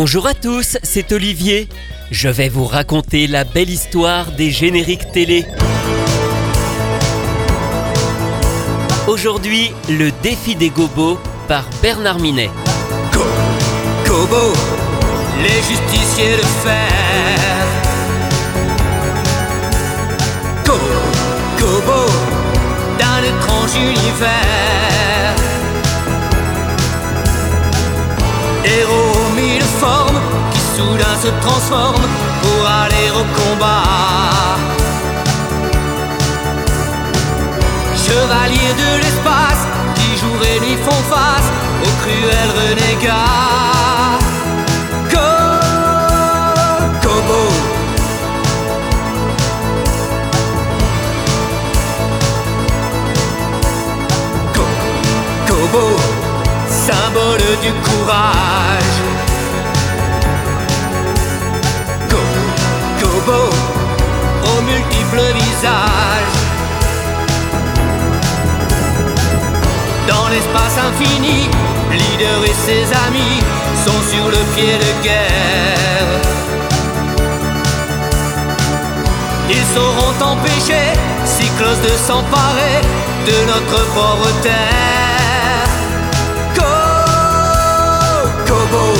Bonjour à tous, c'est Olivier. Je vais vous raconter la belle histoire des génériques télé. Aujourd'hui, le défi des gobos par Bernard Minet. Go, Gobo, les justiciers de fer. Go, Gobo, d'un étrange univers. Soudain se transforment pour aller au combat. Chevaliers de l'espace qui jour et nuit font face aux cruels renégats. Dans l'espace infini, Leader et ses amis sont sur le pied de guerre. Ils sauront empêcher Cyclos de s'emparer de notre pauvre terre. Go. Go,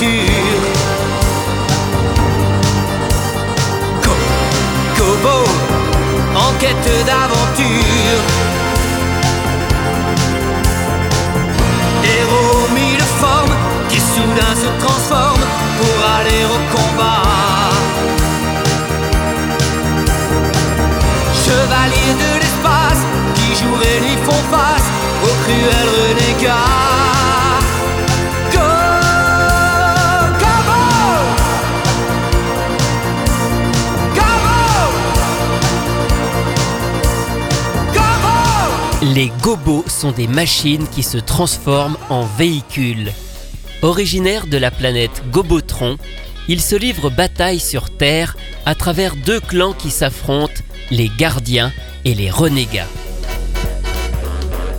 du Les gobos sont des machines qui se transforment en véhicules. Originaires de la planète Gobotron, ils se livrent bataille sur Terre à travers deux clans qui s'affrontent, les gardiens et les renégats.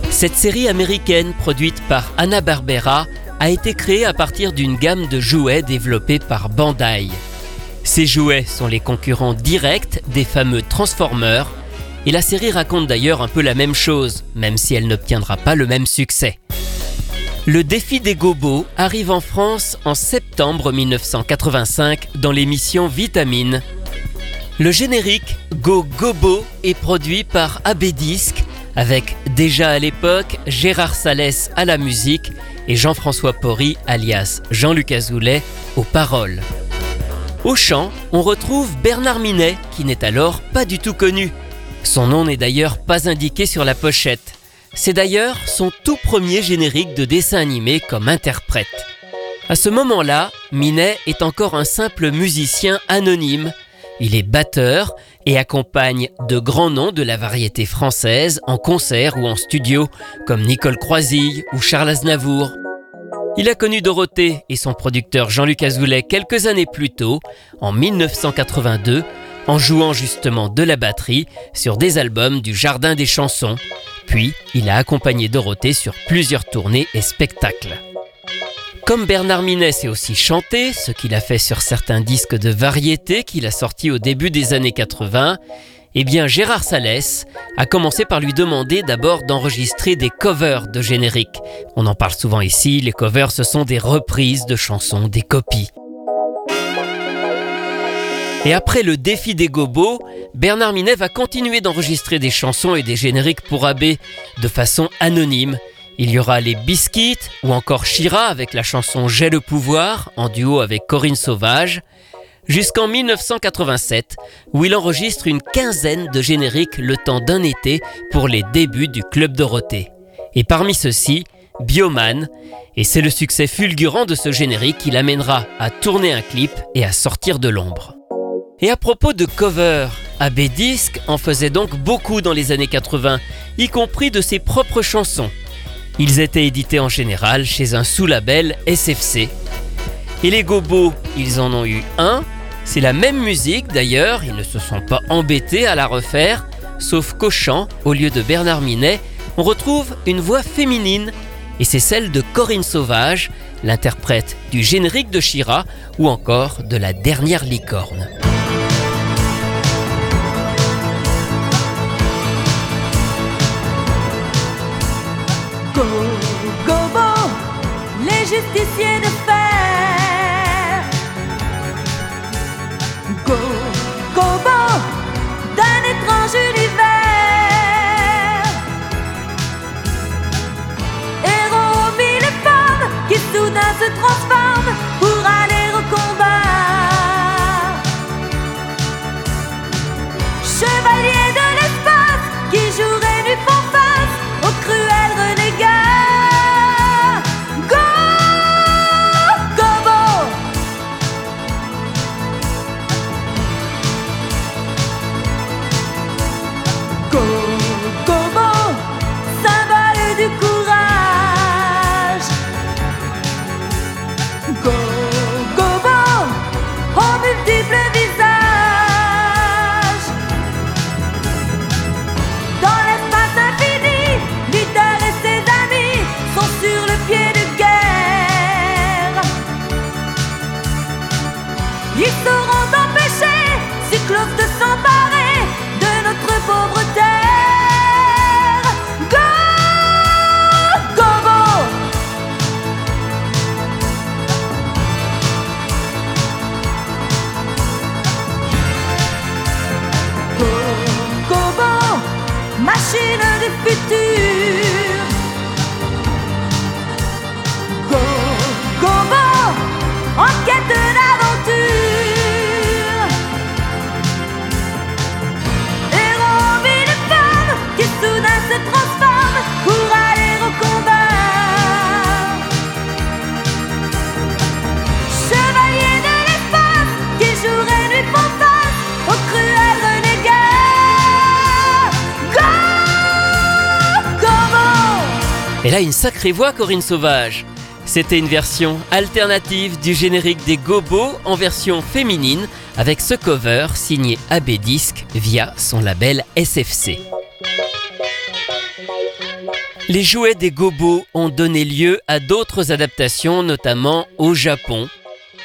Cette série américaine produite par Hanna-Barbera a été créée à partir d'une gamme de jouets développés par Bandai. Ces jouets sont les concurrents directs des fameux Transformers et la série raconte d'ailleurs un peu la même chose, même si elle n'obtiendra pas le même succès. Le défi des gobos arrive en France en septembre 1985 dans l'émission Vitamine. Le générique Go Gobo est produit par AB Disc avec déjà à l'époque Gérard Salès à la musique et Jean-François Porry alias Jean-Luc Azoulay aux paroles. Au chant, on retrouve Bernard Minet qui n'est alors pas du tout connu. Son nom n'est d'ailleurs pas indiqué sur la pochette. C'est d'ailleurs son tout premier générique de dessin animé comme interprète. À ce moment-là, Minet est encore un simple musicien anonyme. Il est batteur et accompagne de grands noms de la variété française en concert ou en studio, comme Nicole Croisille ou Charles Aznavour. Il a connu Dorothée et son producteur Jean-Luc Azoulay quelques années plus tôt, en 1982, en jouant justement de la batterie sur des albums du Jardin des chansons. Puis, il a accompagné Dorothée sur plusieurs tournées et spectacles. Comme Bernard Minet sait aussi chanter, ce qu'il a fait sur certains disques de variété qu'il a sortis au début des années 80, eh bien Gérard Salès a commencé par lui demander d'abord d'enregistrer des covers de génériques. On en parle souvent ici, les covers ce sont des reprises de chansons, des copies. Et après le défi des gobos, Bernard Minet va continuer d'enregistrer des chansons et des génériques pour AB de façon anonyme. Il y aura les Biscuits ou encore Shira avec la chanson J'ai le pouvoir en duo avec Corinne Sauvage, jusqu'en 1987 où il enregistre une quinzaine de génériques le temps d'un été pour les débuts du Club Dorothée. Et parmi ceux-ci, Bioman, et c'est le succès fulgurant de ce générique qui l'amènera à tourner un clip et à sortir de l'ombre. Et à propos de cover, AB Disc en faisait donc beaucoup dans les années 80, y compris de ses propres chansons. Ils étaient édités en général chez un sous-label SFC. Et les gobos, ils en ont eu un, C'est la même musique d'ailleurs, ils ne se sont pas embêtés à la refaire, sauf qu'au chant, au lieu de Bernard Minet, on retrouve une voix féminine, et c'est celle de Corinne Sauvage, l'interprète du générique de Shira ou encore de la dernière licorne. Go, go, les justiciers de fer. Elle a une sacrée voix, Corinne Sauvage. C'était une version alternative du générique des Gobos en version féminine avec ce cover signé AB Disc via son label SFC. Les jouets des Gobos ont donné lieu à d'autres adaptations, notamment au Japon.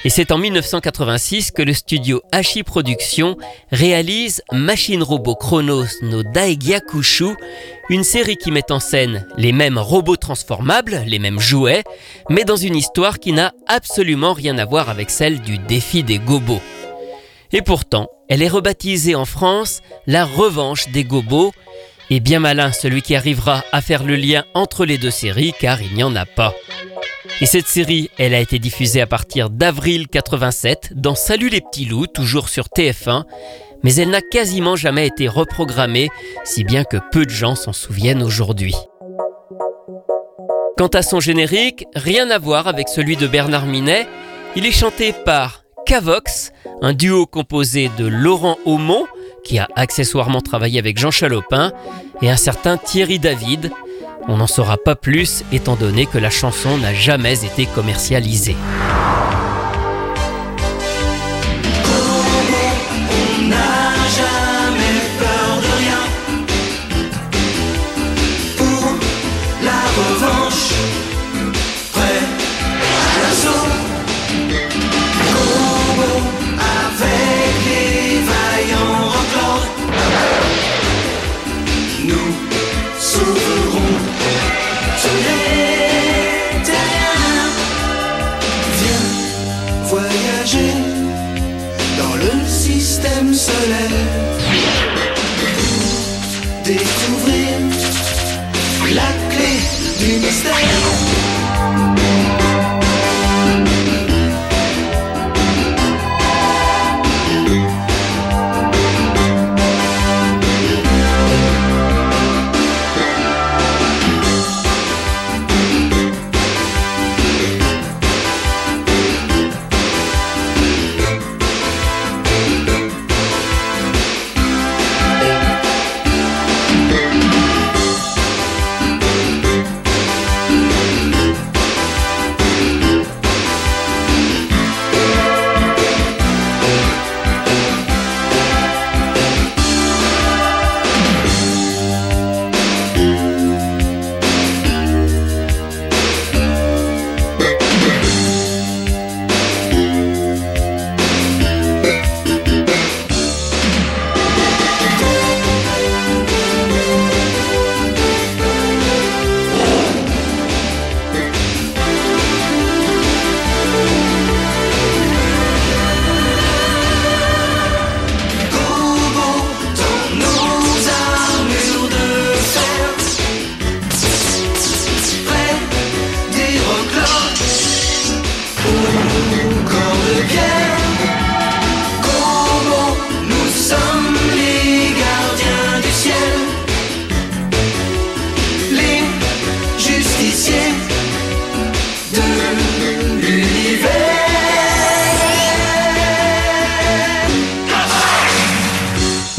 Et c'est en 1986 que le studio Hachi Productions réalise Machine Robot Chronos no Daigyakushu, une série qui met en scène les mêmes robots transformables, les mêmes jouets, mais dans une histoire qui n'a absolument rien à voir avec celle du défi des gobos. Et pourtant, elle est rebaptisée en France La Revanche des Gobos, et bien malin celui qui arrivera à faire le lien entre les deux séries car il n'y en a pas. Et cette série, elle a été diffusée à partir d'avril 87 dans Salut les petits loups, toujours sur TF1, mais elle n'a quasiment jamais été reprogrammée, si bien que peu de gens s'en souviennent aujourd'hui. Quant à son générique, rien à voir avec celui de Bernard Minet, il est chanté par Cavox, un duo composé de Laurent Aumont, qui a accessoirement travaillé avec Jean Chalopin, et un certain Thierry David. On n'en saura pas plus étant donné que la chanson n'a jamais été commercialisée. Système solaire. Découvrir la clé du mystère.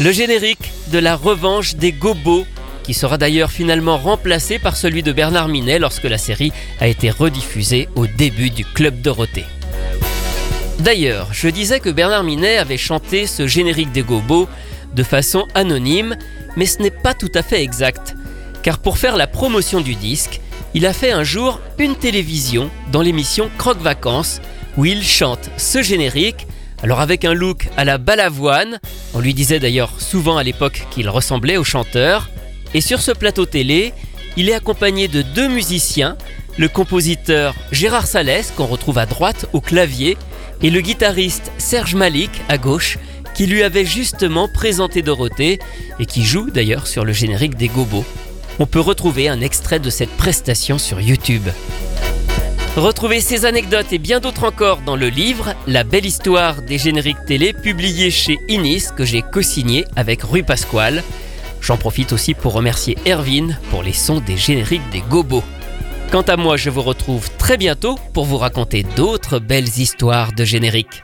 Le générique de la revanche des Gobos, qui sera d'ailleurs finalement remplacé par celui de Bernard Minet lorsque la série a été rediffusée au début du Club Dorothée. D'ailleurs, je disais que Bernard Minet avait chanté ce générique des Gobos de façon anonyme, mais ce n'est pas tout à fait exact, car pour faire la promotion du disque, il a fait un jour une télévision dans l'émission Croque Vacances, où il chante ce générique alors avec un look à la balavoine, on lui disait d'ailleurs souvent à l'époque qu'il ressemblait au chanteur, et sur ce plateau télé, il est accompagné de deux musiciens, le compositeur Gérard Salès qu'on retrouve à droite au clavier, et le guitariste Serge Malik à gauche, qui lui avait justement présenté Dorothée et qui joue d'ailleurs sur le générique des Gobos. On peut retrouver un extrait de cette prestation sur YouTube. Retrouvez ces anecdotes et bien d'autres encore dans le livre La belle histoire des génériques télé publié chez Inis que j'ai co-signé avec Rue Pasquale. J'en profite aussi pour remercier Erwin pour les sons des génériques des Gobos. Quant à moi, je vous retrouve très bientôt pour vous raconter d'autres belles histoires de génériques.